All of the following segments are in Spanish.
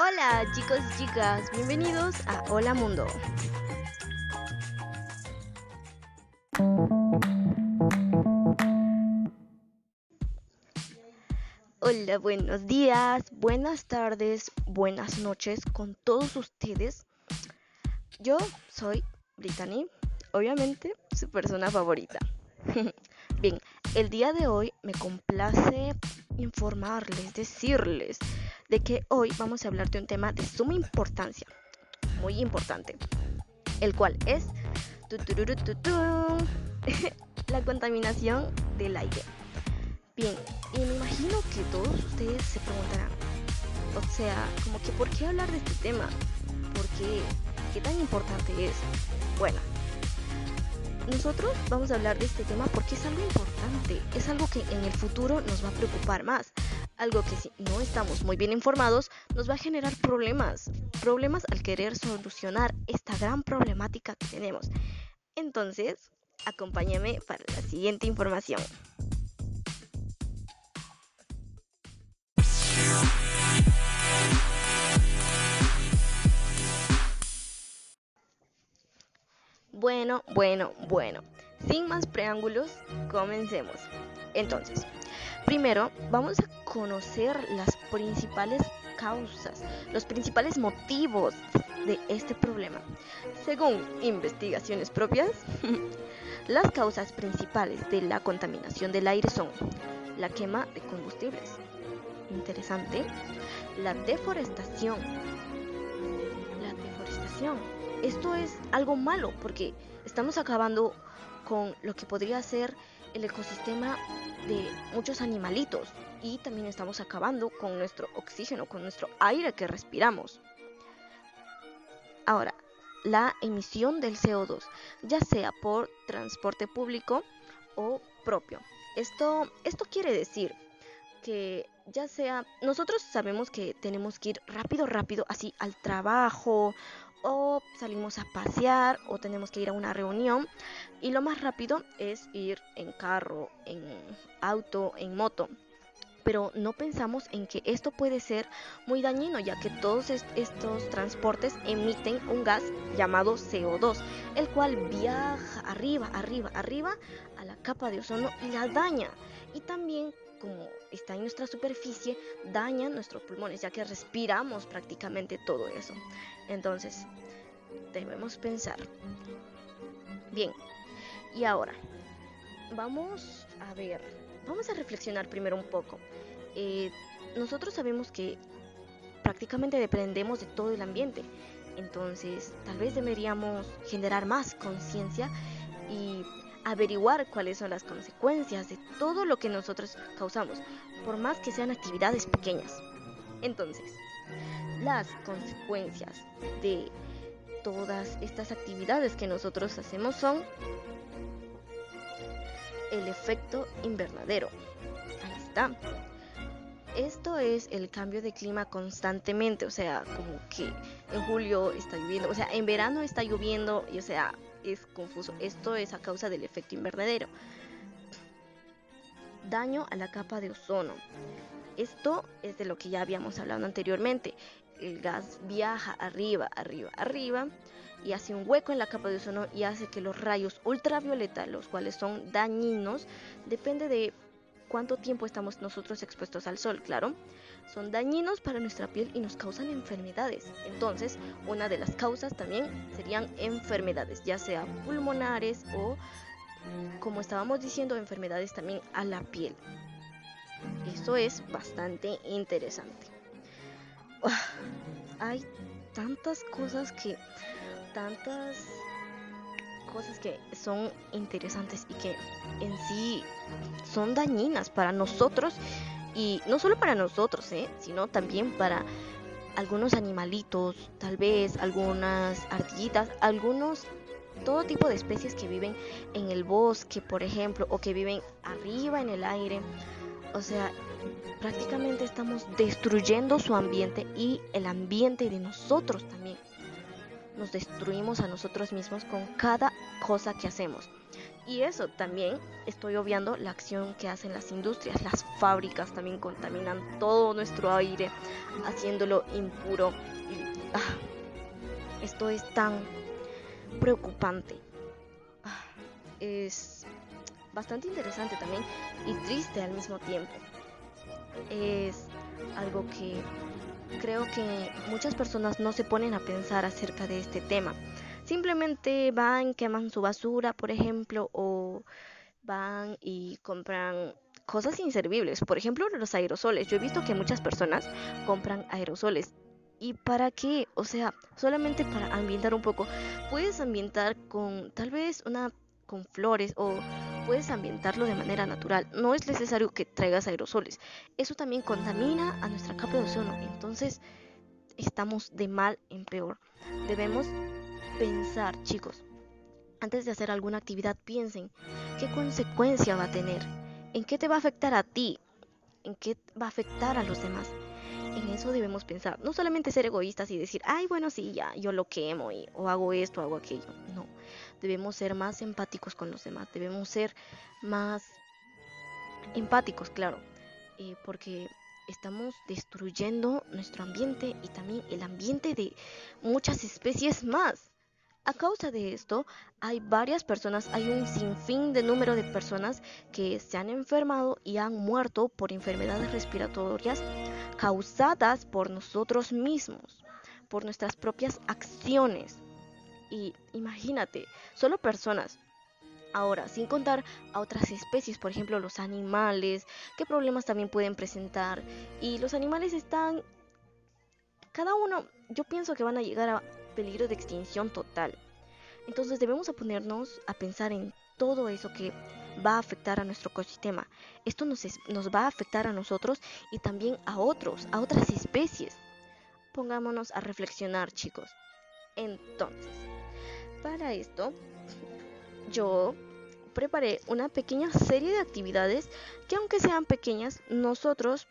Hola chicos y chicas, bienvenidos a Hola Mundo. Hola, buenos días, buenas tardes, buenas noches con todos ustedes. Yo soy Brittany, obviamente su persona favorita. Bien, el día de hoy me complace informarles, decirles de que hoy vamos a hablar de un tema de suma importancia, muy importante, el cual es la contaminación del aire. Bien, y me imagino que todos ustedes se preguntarán, o sea, como que ¿por qué hablar de este tema? ¿Por qué? ¿Qué tan importante es? Bueno, nosotros vamos a hablar de este tema porque es algo importante, es algo que en el futuro nos va a preocupar más, algo que si no estamos muy bien informados nos va a generar problemas, problemas al querer solucionar esta gran problemática que tenemos. Entonces, acompáñame para la siguiente información. Bueno, bueno, bueno. Sin más preámbulos, comencemos. Entonces, primero vamos a conocer las principales causas, los principales motivos de este problema. Según investigaciones propias, las causas principales de la contaminación del aire son la quema de combustibles. Interesante. La deforestación. La deforestación esto es algo malo porque estamos acabando con lo que podría ser el ecosistema de muchos animalitos y también estamos acabando con nuestro oxígeno, con nuestro aire que respiramos. Ahora, la emisión del CO2, ya sea por transporte público o propio. Esto, esto quiere decir que ya sea, nosotros sabemos que tenemos que ir rápido, rápido, así al trabajo o salimos a pasear o tenemos que ir a una reunión y lo más rápido es ir en carro, en auto, en moto. Pero no pensamos en que esto puede ser muy dañino ya que todos estos transportes emiten un gas llamado CO2, el cual viaja arriba, arriba, arriba a la capa de ozono y la daña. Y también nuestra superficie, daña nuestros pulmones, ya que respiramos prácticamente todo eso. Entonces, debemos pensar. Bien, y ahora, vamos a ver, vamos a reflexionar primero un poco. Eh, nosotros sabemos que prácticamente dependemos de todo el ambiente, entonces tal vez deberíamos generar más conciencia y averiguar cuáles son las consecuencias de todo lo que nosotros causamos, por más que sean actividades pequeñas. Entonces, las consecuencias de todas estas actividades que nosotros hacemos son el efecto invernadero. Ahí está. Esto es el cambio de clima constantemente, o sea, como que en julio está lloviendo, o sea, en verano está lloviendo y o sea, es confuso. Esto es a causa del efecto invernadero. Daño a la capa de ozono. Esto es de lo que ya habíamos hablado anteriormente. El gas viaja arriba, arriba, arriba y hace un hueco en la capa de ozono y hace que los rayos ultravioleta, los cuales son dañinos, depende de cuánto tiempo estamos nosotros expuestos al sol, claro, son dañinos para nuestra piel y nos causan enfermedades. Entonces, una de las causas también serían enfermedades, ya sea pulmonares o, como estábamos diciendo, enfermedades también a la piel. Eso es bastante interesante. hay tantas cosas que, tantas cosas que son interesantes y que en sí son dañinas para nosotros y no solo para nosotros, ¿eh? sino también para algunos animalitos, tal vez algunas ardillitas, algunos todo tipo de especies que viven en el bosque, por ejemplo, o que viven arriba en el aire. O sea, prácticamente estamos destruyendo su ambiente y el ambiente de nosotros también nos destruimos a nosotros mismos con cada cosa que hacemos. Y eso también estoy obviando la acción que hacen las industrias, las fábricas también contaminan todo nuestro aire, haciéndolo impuro. Ah, esto es tan preocupante. Ah, es bastante interesante también y triste al mismo tiempo. Es algo que creo que muchas personas no se ponen a pensar acerca de este tema. Simplemente van, queman su basura, por ejemplo, o van y compran cosas inservibles. Por ejemplo, los aerosoles. Yo he visto que muchas personas compran aerosoles. ¿Y para qué? O sea, solamente para ambientar un poco. Puedes ambientar con tal vez una con flores o puedes ambientarlo de manera natural. No es necesario que traigas aerosoles. Eso también contamina a nuestra capa de ozono. Entonces, estamos de mal en peor. Debemos pensar, chicos. Antes de hacer alguna actividad, piensen qué consecuencia va a tener, en qué te va a afectar a ti, en qué va a afectar a los demás. En eso debemos pensar, no solamente ser egoístas y decir, ay, bueno, sí, ya, yo lo quemo y, o hago esto, hago aquello. No, debemos ser más empáticos con los demás, debemos ser más empáticos, claro, eh, porque estamos destruyendo nuestro ambiente y también el ambiente de muchas especies más. A causa de esto, hay varias personas, hay un sinfín de número de personas que se han enfermado y han muerto por enfermedades respiratorias causadas por nosotros mismos, por nuestras propias acciones. Y imagínate, solo personas. Ahora, sin contar a otras especies, por ejemplo los animales, qué problemas también pueden presentar. Y los animales están... Cada uno, yo pienso que van a llegar a peligro de extinción total. Entonces debemos ponernos a pensar en todo eso que va a afectar a nuestro ecosistema. Esto nos, nos va a afectar a nosotros y también a otros, a otras especies. Pongámonos a reflexionar, chicos. Entonces, para esto, yo preparé una pequeña serie de actividades que aunque sean pequeñas, nosotros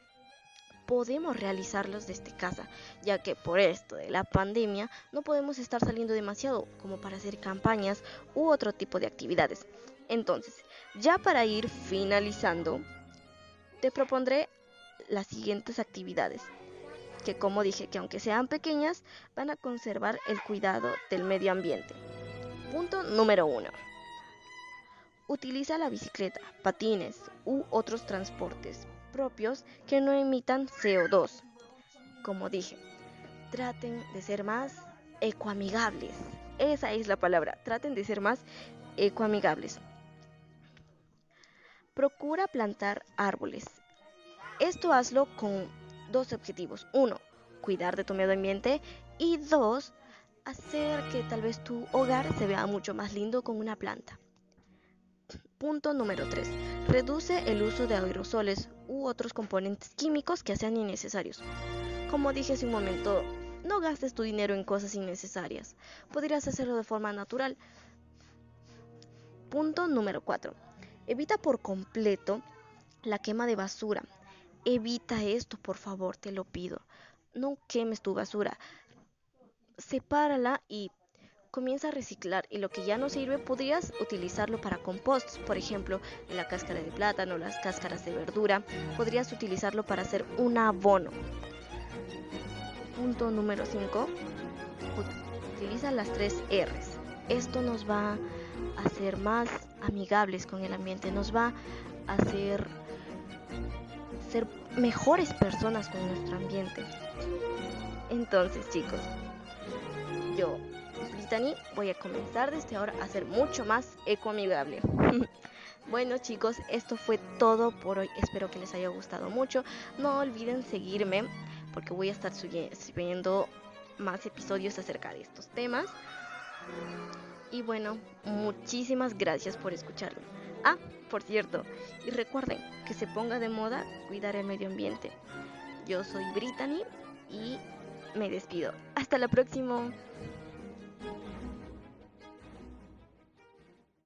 podemos realizarlos desde casa, ya que por esto de la pandemia no podemos estar saliendo demasiado como para hacer campañas u otro tipo de actividades. Entonces, ya para ir finalizando, te propondré las siguientes actividades, que como dije, que aunque sean pequeñas, van a conservar el cuidado del medio ambiente. Punto número 1. Utiliza la bicicleta, patines u otros transportes propios que no emitan CO2. Como dije, traten de ser más ecoamigables. Esa es la palabra, traten de ser más ecoamigables. Procura plantar árboles. Esto hazlo con dos objetivos. Uno, cuidar de tu medio ambiente y dos, hacer que tal vez tu hogar se vea mucho más lindo con una planta. Punto número 3. Reduce el uso de aerosoles u otros componentes químicos que sean innecesarios. Como dije hace un momento, no gastes tu dinero en cosas innecesarias. Podrías hacerlo de forma natural. Punto número 4. Evita por completo la quema de basura. Evita esto, por favor, te lo pido. No quemes tu basura. Sepárala y comienza a reciclar y lo que ya no sirve podrías utilizarlo para compost, por ejemplo, la cáscara de plátano, las cáscaras de verdura, podrías utilizarlo para hacer un abono. Punto número 5. Utiliza las tres R's. Esto nos va a hacer más amigables con el ambiente, nos va a hacer ser mejores personas con nuestro ambiente. Entonces, chicos, yo Brittany, voy a comenzar desde ahora a ser mucho más ecoamigable. bueno chicos, esto fue todo por hoy. Espero que les haya gustado mucho. No olviden seguirme porque voy a estar subiendo más episodios acerca de estos temas. Y bueno, muchísimas gracias por escucharme. Ah, por cierto, y recuerden que se ponga de moda cuidar el medio ambiente. Yo soy Brittany y me despido. Hasta la próxima.